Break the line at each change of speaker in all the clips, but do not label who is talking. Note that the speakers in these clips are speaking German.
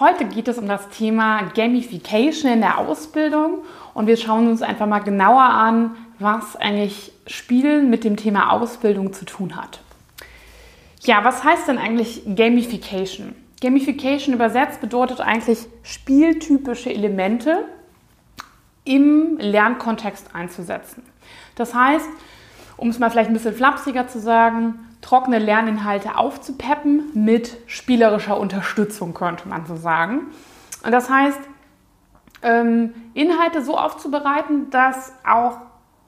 Heute geht es um das Thema Gamification in der Ausbildung und wir schauen uns einfach mal genauer an, was eigentlich Spielen mit dem Thema Ausbildung zu tun hat. Ja, was heißt denn eigentlich Gamification? Gamification übersetzt bedeutet eigentlich spieltypische Elemente im Lernkontext einzusetzen. Das heißt, um es mal vielleicht ein bisschen flapsiger zu sagen, trockene Lerninhalte aufzupeppen mit spielerischer Unterstützung, könnte man so sagen. Und das heißt, ähm, Inhalte so aufzubereiten, dass auch,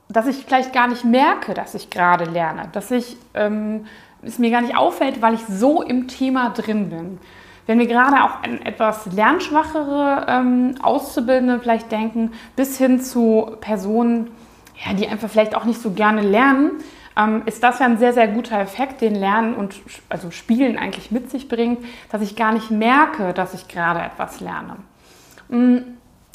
dass ich vielleicht gar nicht merke, dass ich gerade lerne, dass ich ähm, es mir gar nicht auffällt, weil ich so im Thema drin bin. Wenn wir gerade auch an etwas lernschwachere ähm, Auszubildende vielleicht denken, bis hin zu Personen, ja, die einfach vielleicht auch nicht so gerne lernen, ähm, ist das ja ein sehr, sehr guter Effekt, den Lernen und also Spielen eigentlich mit sich bringt, dass ich gar nicht merke, dass ich gerade etwas lerne. Mm,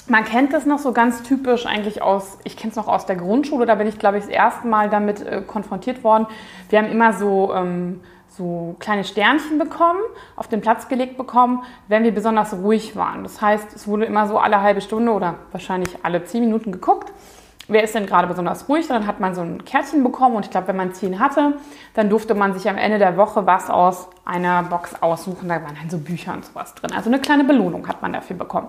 man kennt das noch so ganz typisch eigentlich aus, ich kenne es noch aus der Grundschule, da bin ich, glaube ich, das erste Mal damit äh, konfrontiert worden. Wir haben immer so, ähm, so kleine Sternchen bekommen, auf den Platz gelegt bekommen, wenn wir besonders ruhig waren. Das heißt, es wurde immer so alle halbe Stunde oder wahrscheinlich alle zehn Minuten geguckt wer ist denn gerade besonders ruhig? Dann hat man so ein Kärtchen bekommen und ich glaube, wenn man zehn hatte, dann durfte man sich am Ende der Woche was aus einer Box aussuchen. Da waren dann so Bücher und sowas drin. Also eine kleine Belohnung hat man dafür bekommen.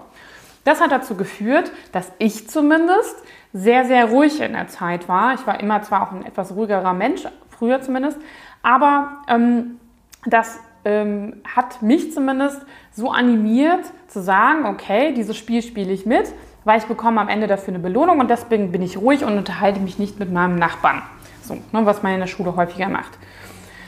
Das hat dazu geführt, dass ich zumindest sehr, sehr ruhig in der Zeit war. Ich war immer zwar auch ein etwas ruhigerer Mensch, früher zumindest, aber ähm, das ähm, hat mich zumindest so animiert zu sagen, okay, dieses Spiel spiele ich mit weil ich bekomme am Ende dafür eine Belohnung und deswegen bin ich ruhig und unterhalte mich nicht mit meinem Nachbarn. So, ne, was man in der Schule häufiger macht.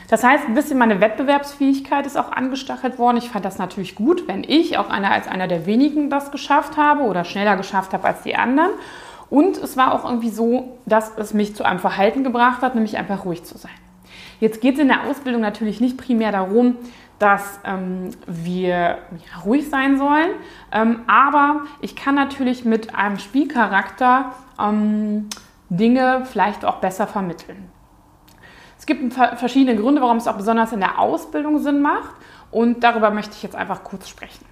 Das heißt, ein bisschen meine Wettbewerbsfähigkeit ist auch angestachelt worden. Ich fand das natürlich gut, wenn ich auch einer als einer der wenigen das geschafft habe oder schneller geschafft habe als die anderen. Und es war auch irgendwie so, dass es mich zu einem Verhalten gebracht hat, nämlich einfach ruhig zu sein. Jetzt geht es in der Ausbildung natürlich nicht primär darum, dass ähm, wir ja, ruhig sein sollen. Ähm, aber ich kann natürlich mit einem Spielcharakter ähm, Dinge vielleicht auch besser vermitteln. Es gibt verschiedene Gründe, warum es auch besonders in der Ausbildung Sinn macht. Und darüber möchte ich jetzt einfach kurz sprechen.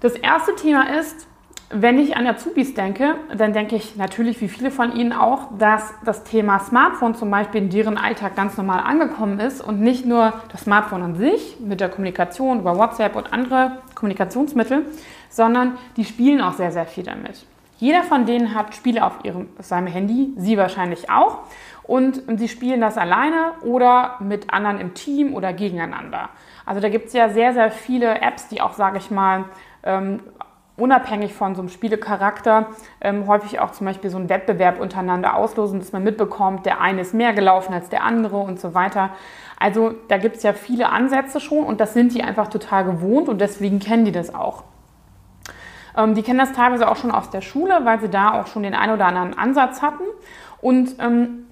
Das erste Thema ist, wenn ich an Azubis denke, dann denke ich natürlich, wie viele von Ihnen auch, dass das Thema Smartphone zum Beispiel in deren Alltag ganz normal angekommen ist und nicht nur das Smartphone an sich mit der Kommunikation über WhatsApp und andere Kommunikationsmittel, sondern die spielen auch sehr, sehr viel damit. Jeder von denen hat Spiele auf ihrem, seinem Handy, Sie wahrscheinlich auch. Und sie spielen das alleine oder mit anderen im Team oder gegeneinander. Also da gibt es ja sehr, sehr viele Apps, die auch, sage ich mal, ähm, unabhängig von so einem Spielecharakter ähm, häufig auch zum Beispiel so einen Wettbewerb untereinander auslosen, dass man mitbekommt, der eine ist mehr gelaufen als der andere und so weiter. Also da gibt es ja viele Ansätze schon und das sind die einfach total gewohnt und deswegen kennen die das auch. Ähm, die kennen das teilweise auch schon aus der Schule, weil sie da auch schon den einen oder anderen Ansatz hatten. Und ähm,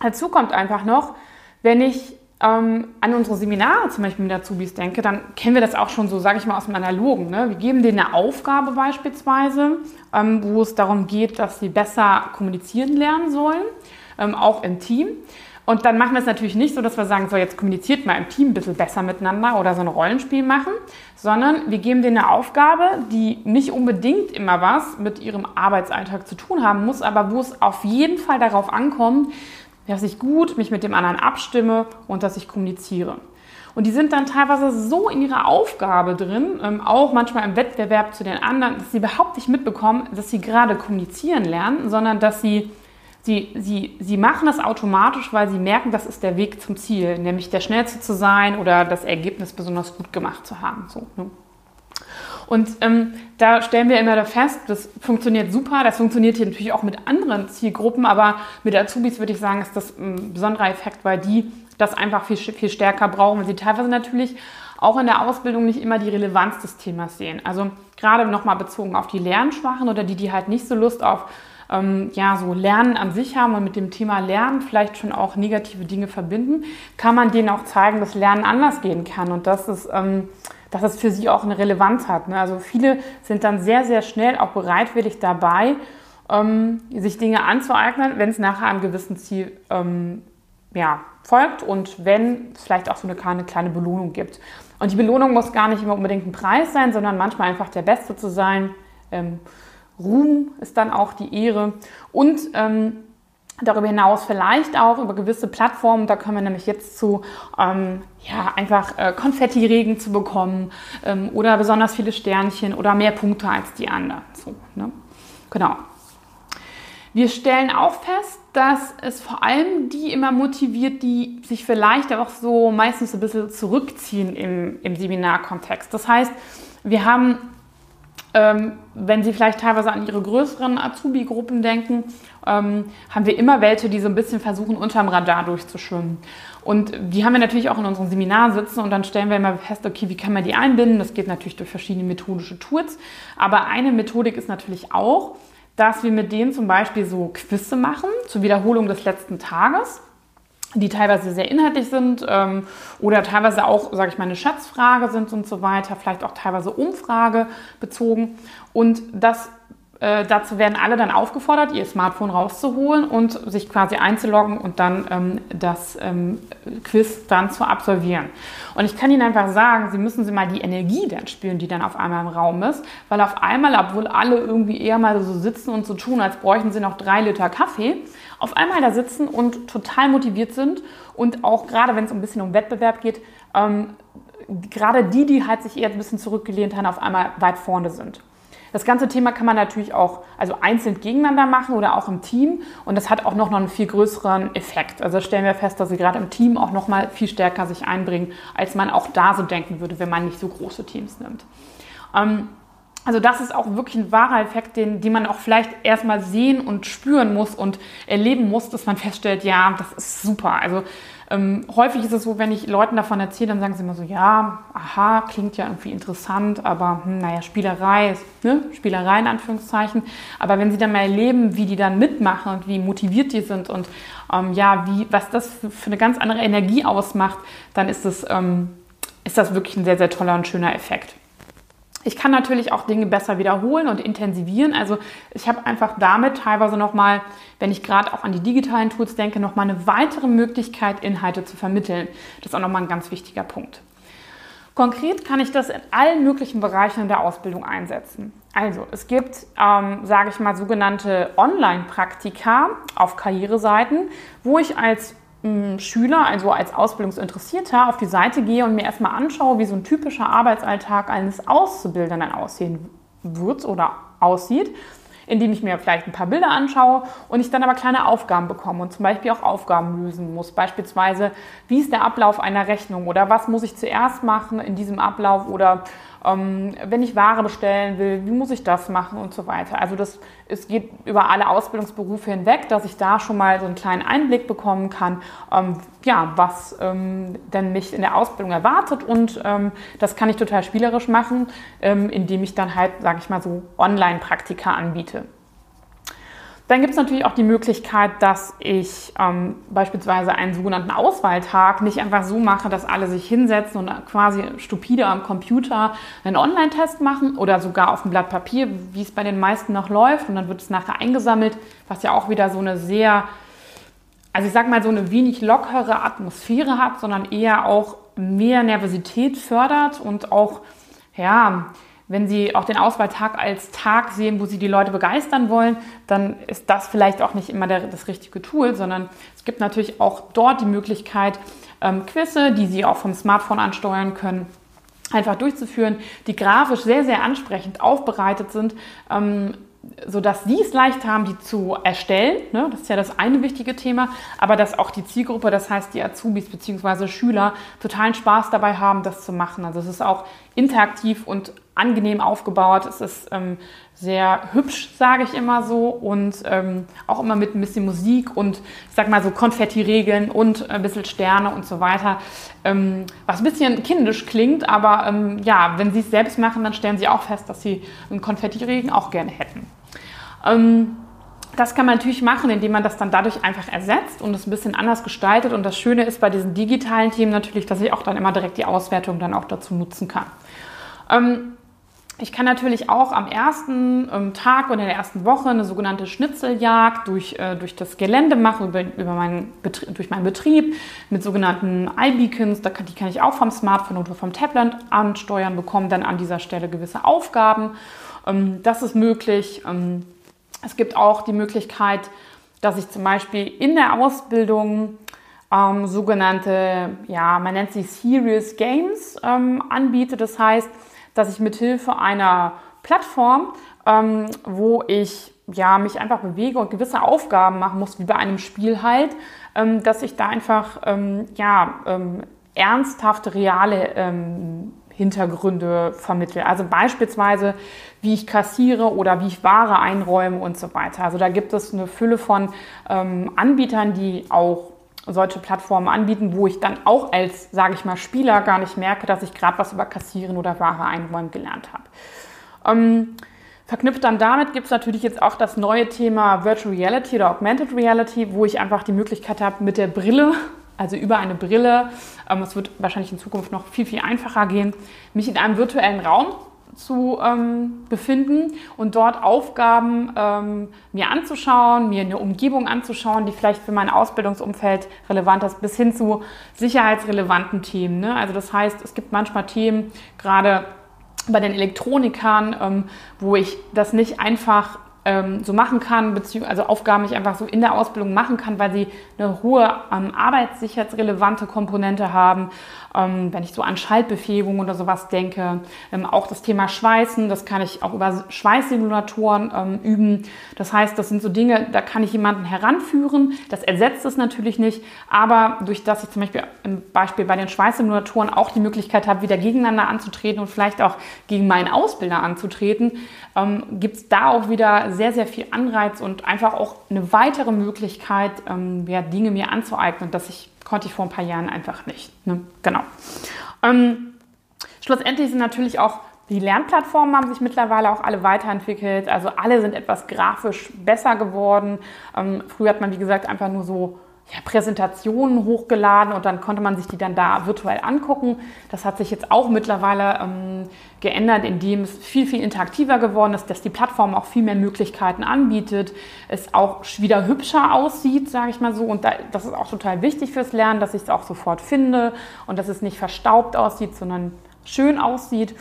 dazu kommt einfach noch, wenn ich ähm, an unsere Seminare zum Beispiel mit Azubis denke, dann kennen wir das auch schon so, sage ich mal, aus dem Analogen. Ne? Wir geben denen eine Aufgabe beispielsweise, ähm, wo es darum geht, dass sie besser kommunizieren lernen sollen, ähm, auch im Team. Und dann machen wir es natürlich nicht so, dass wir sagen, so jetzt kommuniziert mal im Team ein bisschen besser miteinander oder so ein Rollenspiel machen, sondern wir geben denen eine Aufgabe, die nicht unbedingt immer was mit ihrem Arbeitsalltag zu tun haben muss, aber wo es auf jeden Fall darauf ankommt, dass ich gut mich mit dem anderen abstimme und dass ich kommuniziere. Und die sind dann teilweise so in ihrer Aufgabe drin, ähm, auch manchmal im Wettbewerb zu den anderen, dass sie überhaupt nicht mitbekommen, dass sie gerade kommunizieren lernen, sondern dass sie, sie, sie, sie machen das automatisch, weil sie merken, das ist der Weg zum Ziel, nämlich der Schnellste zu sein oder das Ergebnis besonders gut gemacht zu haben. So, ne? Und ähm, da stellen wir immer fest, das funktioniert super. Das funktioniert hier natürlich auch mit anderen Zielgruppen, aber mit Azubis würde ich sagen, ist das ein besonderer Effekt, weil die das einfach viel, viel stärker brauchen, weil sie teilweise natürlich auch in der Ausbildung nicht immer die Relevanz des Themas sehen. Also gerade nochmal bezogen auf die Lernschwachen oder die, die halt nicht so Lust auf ähm, ja so Lernen an sich haben und mit dem Thema Lernen vielleicht schon auch negative Dinge verbinden, kann man denen auch zeigen, dass Lernen anders gehen kann und dass es, ähm, dass es für sie auch eine Relevanz hat. Ne? Also viele sind dann sehr, sehr schnell auch bereitwillig dabei, ähm, sich Dinge anzueignen, wenn es nachher einem gewissen Ziel ähm, ja, folgt und wenn es vielleicht auch so eine kleine, kleine Belohnung gibt. Und die Belohnung muss gar nicht immer unbedingt ein Preis sein, sondern manchmal einfach der Beste zu sein. Ähm, Ruhm ist dann auch die Ehre. Und ähm, darüber hinaus vielleicht auch über gewisse Plattformen, da können wir nämlich jetzt zu, ähm, ja, einfach äh, Konfetti-Regen zu bekommen ähm, oder besonders viele Sternchen oder mehr Punkte als die anderen. So, ne? Genau. Wir stellen auch fest, dass es vor allem die immer motiviert, die sich vielleicht auch so meistens ein bisschen zurückziehen im, im Seminarkontext. Das heißt, wir haben, ähm, wenn Sie vielleicht teilweise an Ihre größeren Azubi-Gruppen denken, ähm, haben wir immer welche, die so ein bisschen versuchen, unterm Radar durchzuschwimmen. Und die haben wir natürlich auch in unserem Seminar sitzen und dann stellen wir immer fest, okay, wie kann man die einbinden? Das geht natürlich durch verschiedene methodische Tools. Aber eine Methodik ist natürlich auch, dass wir mit denen zum Beispiel so Quizze machen zur Wiederholung des letzten Tages, die teilweise sehr inhaltlich sind ähm, oder teilweise auch, sage ich mal, eine Schätzfrage sind und so weiter, vielleicht auch teilweise Umfrage bezogen. Und das äh, dazu werden alle dann aufgefordert, ihr Smartphone rauszuholen und sich quasi einzuloggen und dann ähm, das ähm, Quiz dann zu absolvieren. Und ich kann Ihnen einfach sagen, Sie müssen Sie mal die Energie dann spüren, die dann auf einmal im Raum ist, weil auf einmal, obwohl alle irgendwie eher mal so sitzen und so tun, als bräuchten sie noch drei Liter Kaffee, auf einmal da sitzen und total motiviert sind und auch gerade wenn es ein bisschen um Wettbewerb geht, ähm, gerade die, die halt sich eher ein bisschen zurückgelehnt haben, auf einmal weit vorne sind. Das ganze Thema kann man natürlich auch also einzeln gegeneinander machen oder auch im Team und das hat auch noch einen viel größeren Effekt. Also stellen wir fest, dass sie gerade im Team auch noch mal viel stärker sich einbringen, als man auch da so denken würde, wenn man nicht so große Teams nimmt. Ähm, also das ist auch wirklich ein wahrer Effekt, den, den man auch vielleicht erstmal sehen und spüren muss und erleben muss, dass man feststellt, ja, das ist super. Also ähm, häufig ist es so, wenn ich Leuten davon erzähle, dann sagen sie immer so, ja, aha, klingt ja irgendwie interessant, aber hm, naja, Spielerei ist, ne? Spielerei in Anführungszeichen. Aber wenn sie dann mal erleben, wie die dann mitmachen und wie motiviert die sind und ähm, ja, wie, was das für eine ganz andere Energie ausmacht, dann ist das, ähm, ist das wirklich ein sehr, sehr toller und schöner Effekt. Ich kann natürlich auch Dinge besser wiederholen und intensivieren. Also ich habe einfach damit teilweise nochmal, wenn ich gerade auch an die digitalen Tools denke, nochmal eine weitere Möglichkeit, Inhalte zu vermitteln. Das ist auch nochmal ein ganz wichtiger Punkt. Konkret kann ich das in allen möglichen Bereichen der Ausbildung einsetzen. Also es gibt, ähm, sage ich mal, sogenannte Online-Praktika auf Karriereseiten, wo ich als Schüler, also als Ausbildungsinteressierter, auf die Seite gehe und mir erstmal anschaue, wie so ein typischer Arbeitsalltag eines Auszubildenden aussehen wird oder aussieht, indem ich mir vielleicht ein paar Bilder anschaue und ich dann aber kleine Aufgaben bekomme und zum Beispiel auch Aufgaben lösen muss. Beispielsweise, wie ist der Ablauf einer Rechnung oder was muss ich zuerst machen in diesem Ablauf oder ähm, wenn ich Ware bestellen will, wie muss ich das machen und so weiter. Also das, es geht über alle Ausbildungsberufe hinweg, dass ich da schon mal so einen kleinen Einblick bekommen kann, ähm, ja, was ähm, denn mich in der Ausbildung erwartet und ähm, das kann ich total spielerisch machen, ähm, indem ich dann halt, sage ich mal so, Online-Praktika anbiete. Dann gibt es natürlich auch die Möglichkeit, dass ich ähm, beispielsweise einen sogenannten Auswahltag nicht einfach so mache, dass alle sich hinsetzen und quasi stupide am Computer einen Online-Test machen oder sogar auf dem Blatt Papier, wie es bei den meisten noch läuft. Und dann wird es nachher eingesammelt, was ja auch wieder so eine sehr, also ich sag mal, so eine wenig lockere Atmosphäre hat, sondern eher auch mehr Nervosität fördert und auch, ja, wenn Sie auch den Auswahltag als Tag sehen, wo Sie die Leute begeistern wollen, dann ist das vielleicht auch nicht immer der, das richtige Tool, sondern es gibt natürlich auch dort die Möglichkeit, ähm, Quizze, die Sie auch vom Smartphone ansteuern können, einfach durchzuführen, die grafisch sehr, sehr ansprechend aufbereitet sind, ähm, sodass sie es leicht haben, die zu erstellen. Ne? Das ist ja das eine wichtige Thema, aber dass auch die Zielgruppe, das heißt die Azubis bzw. Schüler, totalen Spaß dabei haben, das zu machen. Also es ist auch interaktiv und angenehm aufgebaut. Es ist ähm, sehr hübsch, sage ich immer so, und ähm, auch immer mit ein bisschen Musik und ich sag mal so Konfetti-Regeln und ein bisschen Sterne und so weiter. Ähm, was ein bisschen kindisch klingt, aber ähm, ja, wenn Sie es selbst machen, dann stellen Sie auch fest, dass Sie einen Konfetti-Regen auch gerne hätten. Ähm, Das kann man natürlich machen, indem man das dann dadurch einfach ersetzt und es ein bisschen anders gestaltet. Und das Schöne ist bei diesen digitalen Themen natürlich, dass ich auch dann immer direkt die Auswertung dann auch dazu nutzen kann. Ähm, ich kann natürlich auch am ersten ähm, Tag oder in der ersten Woche eine sogenannte Schnitzeljagd durch, äh, durch das Gelände machen, über, über meinen durch meinen Betrieb mit sogenannten iBeacons. Kann, die kann ich auch vom Smartphone oder vom Tablet ansteuern, bekomme dann an dieser Stelle gewisse Aufgaben. Ähm, das ist möglich. Ähm, es gibt auch die Möglichkeit, dass ich zum Beispiel in der Ausbildung ähm, sogenannte, ja, man nennt sie Serious Games ähm, anbiete. Das heißt, dass ich mit Hilfe einer Plattform, ähm, wo ich ja, mich einfach bewege und gewisse Aufgaben machen muss, wie bei einem Spiel halt, ähm, dass ich da einfach ähm, ja, ähm, ernsthafte, reale ähm, Hintergründe vermittle. Also beispielsweise, wie ich kassiere oder wie ich Ware einräume und so weiter. Also da gibt es eine Fülle von ähm, Anbietern, die auch solche Plattformen anbieten, wo ich dann auch als, sage ich mal, Spieler gar nicht merke, dass ich gerade was über Kassieren oder Ware einräumen gelernt habe. Ähm, verknüpft dann damit gibt es natürlich jetzt auch das neue Thema Virtual Reality oder Augmented Reality, wo ich einfach die Möglichkeit habe, mit der Brille, also über eine Brille, ähm, es wird wahrscheinlich in Zukunft noch viel, viel einfacher gehen, mich in einem virtuellen Raum zu ähm, befinden und dort Aufgaben ähm, mir anzuschauen, mir eine Umgebung anzuschauen, die vielleicht für mein Ausbildungsumfeld relevant ist, bis hin zu sicherheitsrelevanten Themen. Ne? Also das heißt, es gibt manchmal Themen, gerade bei den Elektronikern, ähm, wo ich das nicht einfach ähm, so machen kann, also Aufgaben ich einfach so in der Ausbildung machen kann, weil sie eine hohe ähm, arbeitssicherheitsrelevante Komponente haben. Ähm, wenn ich so an Schaltbefähigung oder sowas denke, ähm, auch das Thema Schweißen, das kann ich auch über Schweißsimulatoren ähm, üben. Das heißt, das sind so Dinge, da kann ich jemanden heranführen. Das ersetzt es natürlich nicht, aber durch das ich zum Beispiel im Beispiel bei den Schweißsimulatoren auch die Möglichkeit habe, wieder gegeneinander anzutreten und vielleicht auch gegen meinen Ausbilder anzutreten, ähm, gibt es da auch wieder sehr, sehr viel Anreiz und einfach auch eine weitere Möglichkeit, ähm, ja, Dinge mir anzueignen, das ich, konnte ich vor ein paar Jahren einfach nicht. Ne? Genau. Ähm, schlussendlich sind natürlich auch die Lernplattformen haben sich mittlerweile auch alle weiterentwickelt. Also alle sind etwas grafisch besser geworden. Ähm, früher hat man, wie gesagt, einfach nur so ja, Präsentationen hochgeladen und dann konnte man sich die dann da virtuell angucken. Das hat sich jetzt auch mittlerweile ähm, geändert, indem es viel, viel interaktiver geworden ist, dass die Plattform auch viel mehr Möglichkeiten anbietet, es auch wieder hübscher aussieht, sage ich mal so. Und da, das ist auch total wichtig fürs Lernen, dass ich es auch sofort finde und dass es nicht verstaubt aussieht, sondern schön aussieht.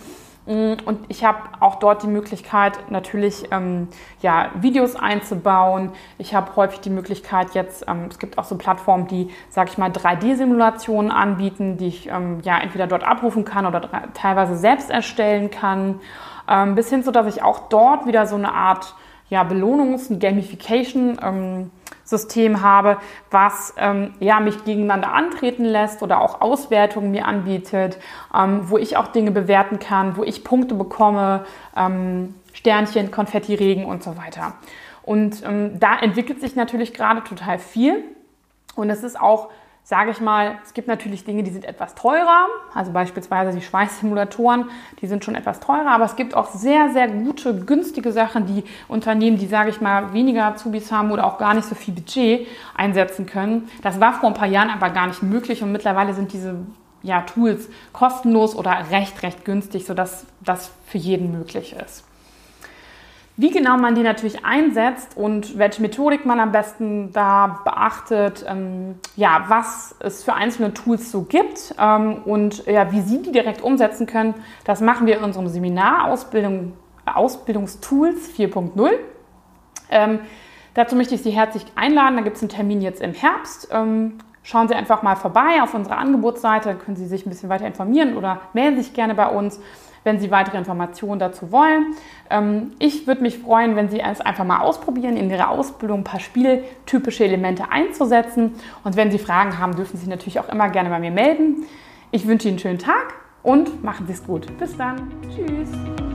Mm, und ich habe auch dort die Möglichkeit, natürlich ähm, ja, Videos einzubauen. Ich habe häufig die Möglichkeit jetzt, ähm, es gibt auch so Plattformen, die, sage ich mal, 3D-Simulationen anbieten, die ich ähm, ja entweder dort abrufen kann oder teilweise selbst erstellen kann. Ähm, bis hin zu, dass ich auch dort wieder so eine Art ja, Belohnungs- und Gamification ähm, System habe, was ähm, ja, mich gegeneinander antreten lässt oder auch Auswertungen mir anbietet, ähm, wo ich auch Dinge bewerten kann, wo ich Punkte bekomme, ähm, Sternchen, Konfettiregen und so weiter. Und ähm, da entwickelt sich natürlich gerade total viel. Und es ist auch sage ich mal, es gibt natürlich Dinge, die sind etwas teurer, also beispielsweise die Schweißsimulatoren, die sind schon etwas teurer, aber es gibt auch sehr, sehr gute, günstige Sachen, die Unternehmen, die, sage ich mal, weniger Azubis haben oder auch gar nicht so viel Budget einsetzen können. Das war vor ein paar Jahren aber gar nicht möglich und mittlerweile sind diese ja, Tools kostenlos oder recht, recht günstig, sodass das für jeden möglich ist. Wie genau man die natürlich einsetzt und welche Methodik man am besten da beachtet, ähm, ja, was es für einzelne Tools so gibt ähm, und ja, wie Sie die direkt umsetzen können, das machen wir in unserem Seminar Ausbildung, Ausbildungstools 4.0. Ähm, dazu möchte ich Sie herzlich einladen. Da gibt es einen Termin jetzt im Herbst. Ähm, schauen Sie einfach mal vorbei auf unserer Angebotsseite, können Sie sich ein bisschen weiter informieren oder melden sich gerne bei uns wenn Sie weitere Informationen dazu wollen. Ähm, ich würde mich freuen, wenn Sie es einfach mal ausprobieren, in Ihrer Ausbildung ein paar spieltypische Elemente einzusetzen. Und wenn Sie Fragen haben, dürfen Sie sich natürlich auch immer gerne bei mir melden. Ich wünsche Ihnen einen schönen Tag und machen Sie es gut. Bis dann. Tschüss.